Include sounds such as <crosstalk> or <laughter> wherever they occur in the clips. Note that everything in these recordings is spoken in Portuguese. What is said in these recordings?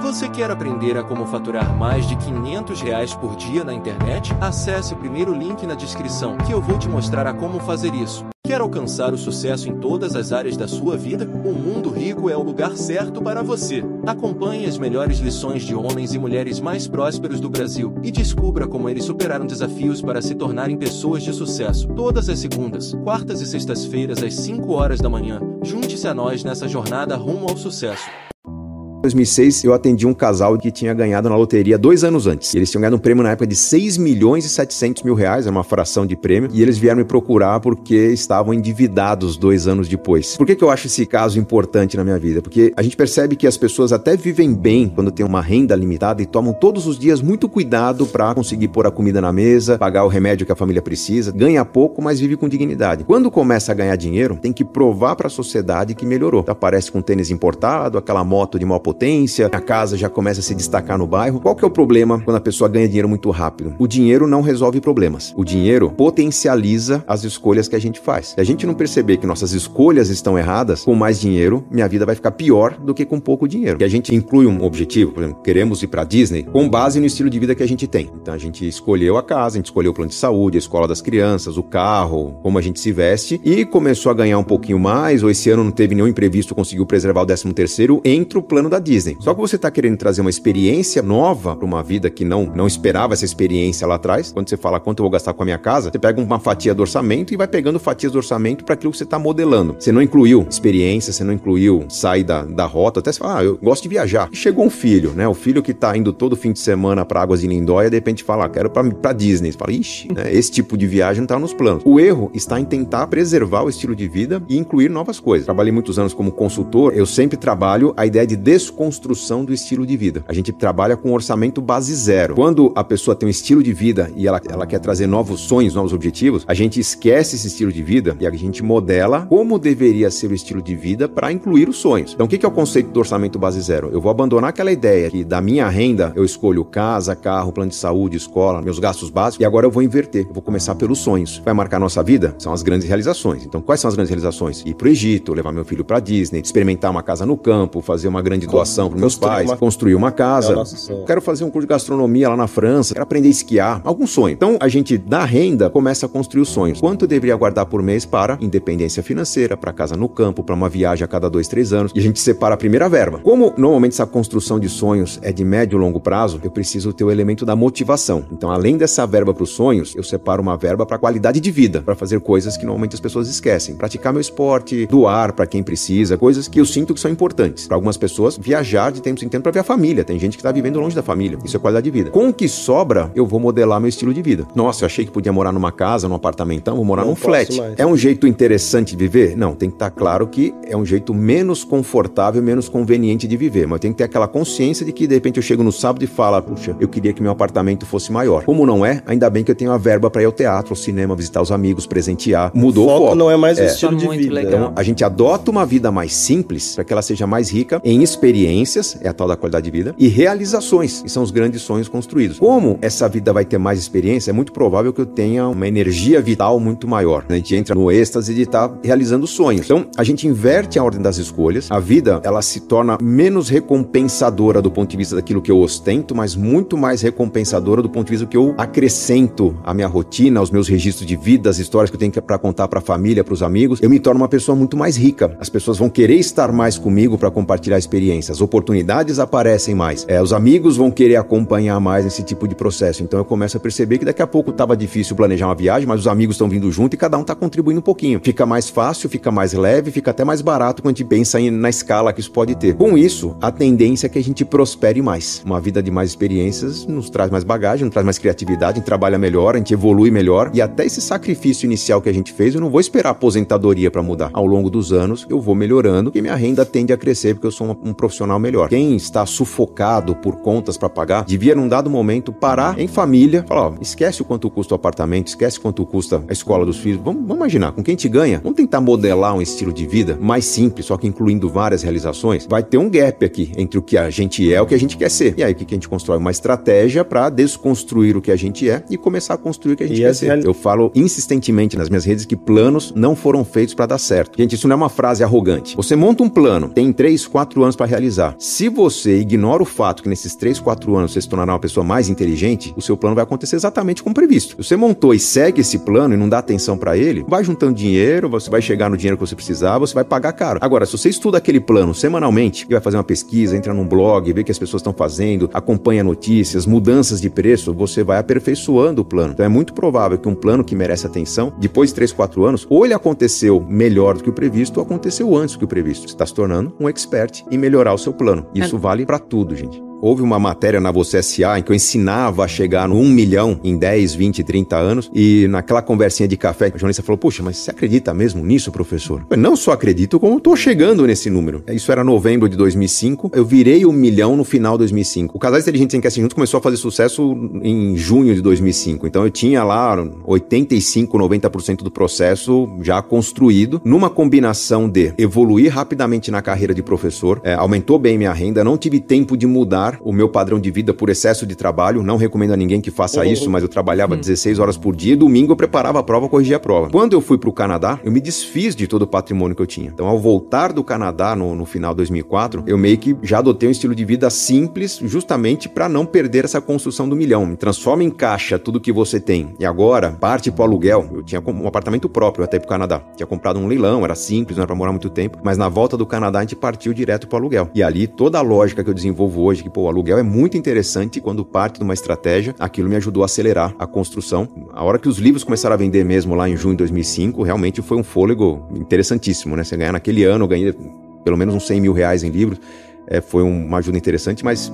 Você quer aprender a como faturar mais de 500 reais por dia na internet? Acesse o primeiro link na descrição que eu vou te mostrar a como fazer isso. Quer alcançar o sucesso em todas as áreas da sua vida? O Mundo Rico é o lugar certo para você. Acompanhe as melhores lições de homens e mulheres mais prósperos do Brasil e descubra como eles superaram desafios para se tornarem pessoas de sucesso. Todas as segundas, quartas e sextas-feiras às 5 horas da manhã. Junte-se a nós nessa jornada rumo ao sucesso. 2006, eu atendi um casal que tinha ganhado na loteria dois anos antes. Eles tinham ganhado um prêmio na época de 6 milhões e 700 mil reais, era uma fração de prêmio, e eles vieram me procurar porque estavam endividados dois anos depois. Por que, que eu acho esse caso importante na minha vida? Porque a gente percebe que as pessoas até vivem bem quando tem uma renda limitada e tomam todos os dias muito cuidado para conseguir pôr a comida na mesa, pagar o remédio que a família precisa, ganha pouco, mas vive com dignidade. Quando começa a ganhar dinheiro, tem que provar para a sociedade que melhorou. Aparece com tênis importado, aquela moto de maior potência, a casa já começa a se destacar no bairro. Qual que é o problema quando a pessoa ganha dinheiro muito rápido? O dinheiro não resolve problemas. O dinheiro potencializa as escolhas que a gente faz. Se a gente não perceber que nossas escolhas estão erradas, com mais dinheiro, minha vida vai ficar pior do que com pouco dinheiro. Que a gente inclui um objetivo, por exemplo, queremos ir para Disney com base no estilo de vida que a gente tem. Então a gente escolheu a casa, a gente escolheu o plano de saúde, a escola das crianças, o carro, como a gente se veste e começou a ganhar um pouquinho mais, ou esse ano não teve nenhum imprevisto, conseguiu preservar o 13 terceiro, entra o plano da Disney. Só que você está querendo trazer uma experiência nova para uma vida que não, não esperava essa experiência lá atrás. Quando você fala quanto eu vou gastar com a minha casa, você pega uma fatia do orçamento e vai pegando fatias do orçamento para aquilo que você está modelando. Você não incluiu experiência, você não incluiu sair da, da rota. Até você fala, ah, eu gosto de viajar. E chegou um filho, né? O filho que está indo todo fim de semana para Águas de Lindóia, de repente fala, ah, quero para Disney. Você fala, ixi, né? esse tipo de viagem não está nos planos. O erro está em tentar preservar o estilo de vida e incluir novas coisas. Trabalhei muitos anos como consultor, eu sempre trabalho a ideia de desconstrução do estilo de vida. A gente trabalha com orçamento base zero. Quando a pessoa tem um estilo de vida e ela, ela quer trazer novos sonhos, novos objetivos, a gente esquece esse estilo de vida e a gente modela como deveria ser o estilo de vida para incluir os sonhos. Então, o que é o conceito do orçamento base zero? Eu vou abandonar aquela ideia que da minha renda eu escolho casa, carro, plano de saúde, escola, meus gastos básicos, e agora eu vou inverter. Eu vou começar pelos sonhos. Vai marcar nossa vida? São as grandes realizações. Então, quais são as grandes realizações? Ir pro Egito, levar meu filho para Disney, experimentar uma casa no campo, fazer uma grande doação para meus pais, uma... construir uma casa. É quero fazer um curso de gastronomia lá na França, quero aprender a esquiar, algum sonho. Então, a gente da renda começa a construir os sonhos. Quanto eu deveria guardar por mês para independência financeira, para casa no campo, para uma viagem a cada dois, três anos? E a gente separa a primeira verba. Como normalmente essa construção de sonhos é de médio e longo prazo, eu preciso ter o elemento da motivação. Então, além dessa verba para os sonhos, eu separo uma verba para qualidade de vida, para fazer coisas que normalmente as pessoas esquecem. Praticar meu esporte, doar para quem precisa, coisas que eu sinto que são importantes. Para algumas pessoas, viajar de tempos em tempos para ver a família. Tem gente que está vivendo longe da família. Isso é qualidade de vida. Com o que sobra, eu vou modelar meu estilo de vida. Nossa, eu achei que podia morar numa casa, num apartamentão, vou morar não num flat. Mais. É um jeito interessante de viver? Não, tem que estar tá claro que é um jeito menos confortável, menos conveniente de viver. Mas eu tenho que ter aquela consciência de que de repente eu chego no sábado e falo, puxa, eu queria que meu apartamento fosse maior. Como não é, ainda bem que eu tenho a verba para ir ao teatro, ao cinema, visitar os amigos, presentear. Mudou o foco. O foco não é mais o é. estilo de vida. Legal. Então, a gente adota uma vida mais simples para que ela seja mais rica em experiências, é a tal da qualidade de vida, e realizações, que são os grandes sonhos construídos. Como essa vida vai ter mais experiência, é muito provável que eu tenha uma energia vital muito maior. A gente entra no êxtase de estar tá realizando sonhos. Então, a gente inverte a ordem das escolhas, a vida ela se torna menos recompensadora do ponto de vista daquilo que eu ostento, mas muito mais recompensadora do ponto de vista do que eu acrescento à minha rotina, aos meus registros de vida, as histórias que eu tenho para contar para a família, para os amigos. Eu me torno uma pessoa muito mais rica. As pessoas vão querer estar mais comigo para compartilhar experiências. Oportunidades aparecem mais. É, os amigos vão querer acompanhar mais esse tipo de processo. Então eu começo a perceber que daqui a pouco estava difícil planejar uma viagem, mas os amigos estão vindo junto e cada um está contribuindo um pouquinho. Fica mais fácil, fica mais leve, fica até mais barato quando a gente pensa na escala que isso pode ter. Com isso, a tendência é que a gente prospere mais. Uma vida de mais experiências nos traz mais bagagem, nos traz mais criatividade, a gente trabalha melhor, a gente evolui melhor e até esse sacrifício inicial que a gente fez, eu não vou esperar a aposentadoria para mudar. Ao longo dos anos, eu vou melhorando e minha renda tende a crescer porque eu sou um, um profissional melhor. Quem está sufocado por contas para pagar, devia num dado momento parar em família, falar, ó, esquece o quanto custa o apartamento, esquece quanto custa a escola dos filhos. Vamos, vamos imaginar, com quem te ganha, vamos tentar modelar um estilo de vida mais simples, só que incluindo várias realizações. Vai ter um gap aqui entre o que a gente é e o que a gente quer ser. E aí o que a gente constrói? Uma estratégia para desconstruir o que a gente é e começar a construir o que a gente e quer ser. Reali... Eu falo insistentemente nas minhas redes que planos não foram feitos para dar certo. Gente, isso não é uma frase arrogante. Você monta um plano, tem 3, 4 anos para realizar potencializar. Se você ignora o fato que nesses 3, 4 anos você se tornará uma pessoa mais inteligente, o seu plano vai acontecer exatamente como previsto. Você montou e segue esse plano e não dá atenção para ele, vai juntando dinheiro, você vai chegar no dinheiro que você precisar, você vai pagar caro. Agora, se você estuda aquele plano semanalmente, e vai fazer uma pesquisa, entra num blog, vê o que as pessoas estão fazendo, acompanha notícias, mudanças de preço, você vai aperfeiçoando o plano. Então é muito provável que um plano que merece atenção, depois de 3, 4 anos, ou ele aconteceu melhor do que o previsto, ou aconteceu antes do que o previsto. Você está se tornando um expert em melhorar o seu plano. Isso é. vale para tudo, gente. Houve uma matéria na Você SA em que eu ensinava a chegar no 1 milhão em 10, 20, 30 anos. E naquela conversinha de café, a jornalista falou: Puxa, mas você acredita mesmo nisso, professor? Eu não só acredito, como estou chegando nesse número. Isso era novembro de 2005. Eu virei um milhão no final de 2005. O Casais Inteligentes Enquece Juntos começou a fazer sucesso em junho de 2005. Então eu tinha lá 85, 90% do processo já construído, numa combinação de evoluir rapidamente na carreira de professor, é, aumentou bem minha renda, não tive tempo de mudar o meu padrão de vida por excesso de trabalho. Não recomendo a ninguém que faça uhum. isso, mas eu trabalhava 16 uhum. horas por dia. Domingo eu preparava a prova, corrigia a prova. Quando eu fui para o Canadá, eu me desfiz de todo o patrimônio que eu tinha. Então, ao voltar do Canadá no, no final de 2004, eu meio que já adotei um estilo de vida simples, justamente para não perder essa construção do milhão. Transforma em caixa tudo que você tem. E agora, parte para o aluguel. Eu tinha um apartamento próprio até para o Canadá. Tinha comprado um leilão, era simples, não era para morar muito tempo. Mas na volta do Canadá, a gente partiu direto para o aluguel. E ali, toda a lógica que eu desenvolvo hoje, que pô, o aluguel é muito interessante quando parte de uma estratégia. Aquilo me ajudou a acelerar a construção. A hora que os livros começaram a vender mesmo lá em junho de 2005, realmente foi um fôlego interessantíssimo, né? Você ganhar naquele ano, eu ganhei pelo menos uns 100 mil reais em livros. É, foi uma ajuda interessante, mas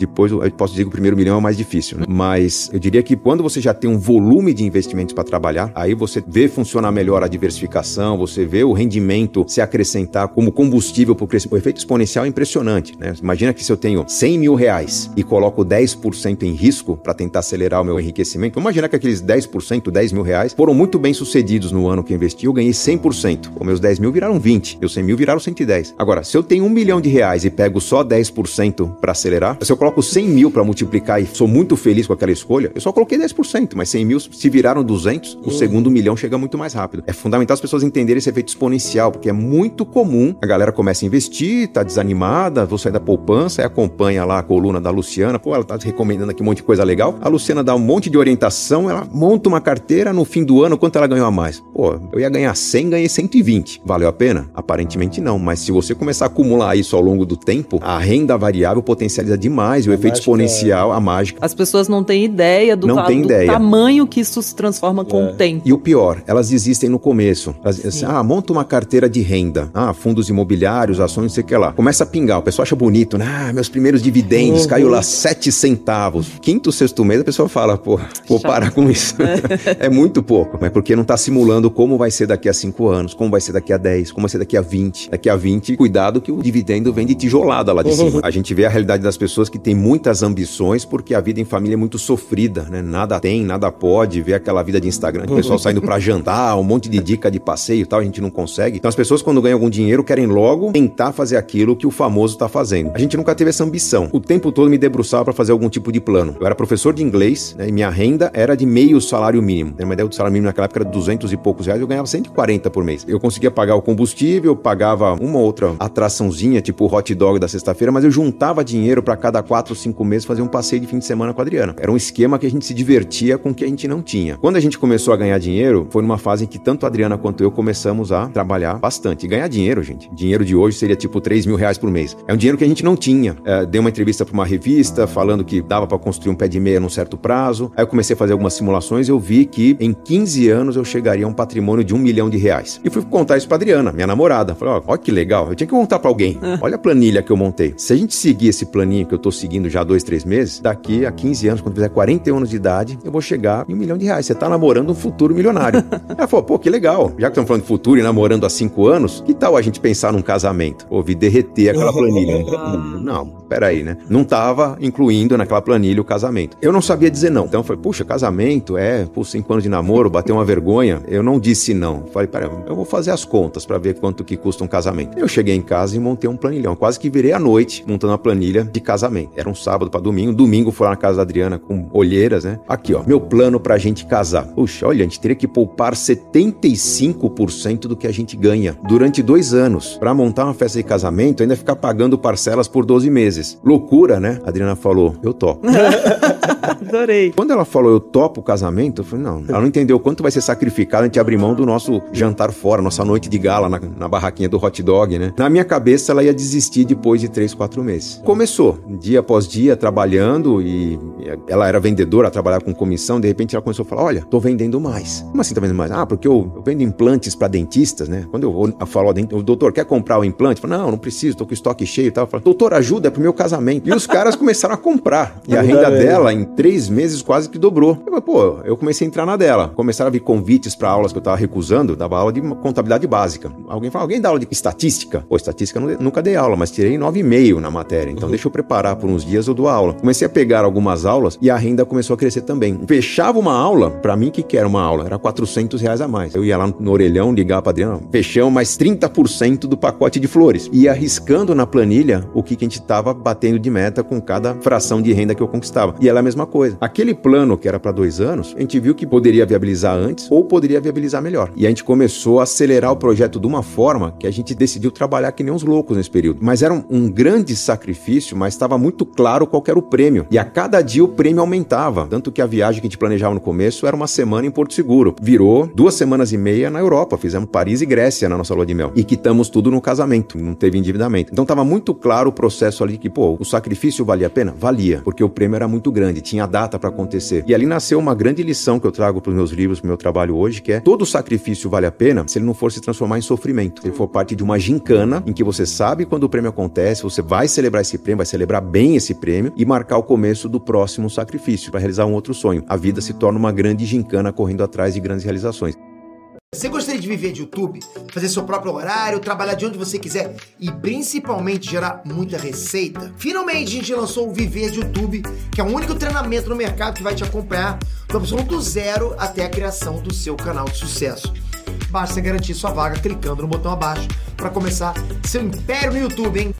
depois, eu posso dizer que o primeiro milhão é mais difícil, né? Mas eu diria que quando você já tem um volume de investimentos para trabalhar, aí você vê funcionar melhor a diversificação, você vê o rendimento se acrescentar como combustível para o crescimento. O efeito exponencial é impressionante, né? Imagina que se eu tenho 100 mil reais e coloco 10% em risco para tentar acelerar o meu enriquecimento, imagina que aqueles 10%, 10 mil reais, foram muito bem sucedidos no ano que investi, eu ganhei 100%. Os meus 10 mil viraram 20, meus 100 mil viraram 110. Agora, se eu tenho um milhão de reais e pego só 10% para acelerar, se eu coloco coloco 100 mil para multiplicar e sou muito feliz com aquela escolha, eu só coloquei 10%, mas 100 mil se viraram 200, o uhum. segundo milhão chega muito mais rápido. É fundamental as pessoas entenderem esse efeito exponencial, porque é muito comum a galera começa a investir, tá desanimada, vou sair da poupança, e acompanha lá a coluna da Luciana, pô, ela tá recomendando aqui um monte de coisa legal. A Luciana dá um monte de orientação, ela monta uma carteira no fim do ano, quanto ela ganhou a mais? Pô, eu ia ganhar 100, ganhei 120. Valeu a pena? Aparentemente não, mas se você começar a acumular isso ao longo do tempo, a renda variável potencializa demais o efeito exponencial, a mágica. As pessoas não têm ideia do, não tem do ideia. tamanho que isso se transforma com é. o tempo. E o pior, elas existem no começo. Elas, assim, ah, monta uma carteira de renda. Ah, fundos imobiliários, ações, não sei o que lá. Começa a pingar, o pessoal acha bonito, né? Ah, meus primeiros dividendos, uhum. caiu lá 7 centavos. Quinto, sexto mês, a pessoa fala, pô, vou Chato. parar com isso. é <laughs> muito pouco, mas porque não tá simulando como vai ser daqui a 5 anos, como vai ser daqui a 10, como vai ser daqui a 20. Daqui a 20, cuidado que o dividendo vem de tijolada lá de cima. Uhum. A gente vê a realidade das pessoas que tem muitas ambições porque a vida em família é muito sofrida, né? Nada tem, nada pode, ver aquela vida de Instagram, o pessoal saindo para jantar, um monte de dica de passeio e tal, a gente não consegue. Então as pessoas quando ganham algum dinheiro querem logo tentar fazer aquilo que o famoso tá fazendo. A gente nunca teve essa ambição. O tempo todo me debruçava para fazer algum tipo de plano. Eu era professor de inglês, né? E minha renda era de meio salário mínimo. Tem uma ideia do salário mínimo naquela época era 200 e poucos reais, eu ganhava 140 por mês. Eu conseguia pagar o combustível, pagava uma outra atraçãozinha, tipo o hot dog da sexta-feira, mas eu juntava dinheiro para cada 4 ou 5 meses fazer um passeio de fim de semana com a Adriana. Era um esquema que a gente se divertia com o que a gente não tinha. Quando a gente começou a ganhar dinheiro, foi numa fase em que tanto a Adriana quanto eu começamos a trabalhar bastante. E ganhar dinheiro, gente. Dinheiro de hoje seria tipo 3 mil reais por mês. É um dinheiro que a gente não tinha. É, dei uma entrevista para uma revista falando que dava para construir um pé de meia num certo prazo. Aí eu comecei a fazer algumas simulações e eu vi que em 15 anos eu chegaria a um patrimônio de um milhão de reais. E fui contar isso pra Adriana, minha namorada. Falei, ó, que legal. Eu tinha que contar para alguém. Olha a planilha que eu montei. Se a gente seguir esse planinho que eu tô seguindo já há dois, três meses, daqui a 15 anos, quando fizer 41 anos de idade, eu vou chegar em um milhão de reais. Você tá namorando um futuro milionário. <laughs> Ela falou, pô, que legal. Já que estamos falando de futuro e namorando há 5 anos, que tal a gente pensar num casamento? Ouvi derreter aquela planilha. <laughs> não, peraí, né? Não tava incluindo naquela planilha o casamento. Eu não sabia dizer não. Então foi, puxa, casamento é, por 5 anos de namoro, bater uma vergonha. Eu não disse não. Falei, pera, eu vou fazer as contas para ver quanto que custa um casamento. Eu cheguei em casa e montei um planilhão. Quase que virei à noite montando uma planilha de casamento. Era um sábado para domingo. Domingo foi lá na casa da Adriana com olheiras, né? Aqui, ó, meu plano pra gente casar. Puxa, olha, a gente teria que poupar 75% do que a gente ganha durante dois anos. Para montar uma festa de casamento, ainda ficar pagando parcelas por 12 meses. Loucura, né? A Adriana falou, eu topo. <laughs> Adorei. Quando ela falou, eu topo o casamento, eu falei, não. Ela não entendeu quanto vai ser sacrificado a gente abrir mão do nosso jantar fora, nossa noite de gala na, na barraquinha do hot dog, né? Na minha cabeça, ela ia desistir depois de três, quatro meses. Começou, dia após dia, trabalhando e ela era vendedora, trabalhava com comissão, de repente ela começou a falar, olha, tô vendendo mais. Como assim tá vendendo mais? Ah, porque eu, eu vendo implantes para dentistas, né? Quando eu, eu falo, o doutor quer comprar o implante? Eu falo, não, não preciso, tô com estoque cheio e tal. Eu falo, doutor, ajuda, é pro meu casamento. E os caras começaram a comprar. E a renda dela, em três meses, quase que dobrou. Eu, pô, eu comecei a entrar na dela. Começaram a vir convites para aulas que eu tava recusando, dava aula de contabilidade básica. Alguém fala, alguém dá aula de estatística? Pô, estatística eu nunca dei aula, mas tirei 9,5 na matéria. Então uhum. deixa eu preparar por uns dias eu dou aula. Comecei a pegar algumas aulas e a renda começou a crescer também. Fechava uma aula, para mim, que era uma aula? Era 400 reais a mais. Eu ia lá no orelhão, ligava pra Adriana, fechamos mais 30% do pacote de flores. E arriscando na planilha o que, que a gente tava batendo de meta com cada fração de renda que eu conquistava. E ela a mesma coisa. Aquele plano que era para dois anos, a gente viu que poderia viabilizar antes ou poderia viabilizar melhor. E a gente começou a acelerar o projeto de uma forma que a gente decidiu trabalhar que nem uns loucos nesse período. Mas era um, um grande sacrifício, mas estava muito claro qual era o prêmio. E a cada dia o prêmio aumentava. Tanto que a viagem que a gente planejava no começo era uma semana em Porto Seguro. Virou duas semanas e meia na Europa. Fizemos Paris e Grécia na nossa lua de mel. E quitamos tudo no casamento. Não teve endividamento. Então estava muito claro o processo ali que, pô, o sacrifício valia a pena? Valia. Porque o prêmio era muito grande. Tinha data para acontecer. E ali nasceu uma grande lição que eu trago para os meus livros, para o meu trabalho hoje, que é todo sacrifício vale a pena se ele não for se transformar em sofrimento. Se ele for parte de uma gincana em que você sabe quando o prêmio acontece, você vai celebrar esse prêmio, vai celebrar bem esse prêmio e marcar o começo do próximo sacrifício para realizar um outro sonho. A vida se torna uma grande gincana correndo atrás de grandes realizações. Você gostaria de viver de YouTube, fazer seu próprio horário, trabalhar de onde você quiser e principalmente gerar muita receita? Finalmente a gente lançou o Viver de YouTube, que é o único treinamento no mercado que vai te acompanhar do absoluto zero até a criação do seu canal de sucesso. Basta garantir sua vaga clicando no botão abaixo para começar seu império no YouTube, hein?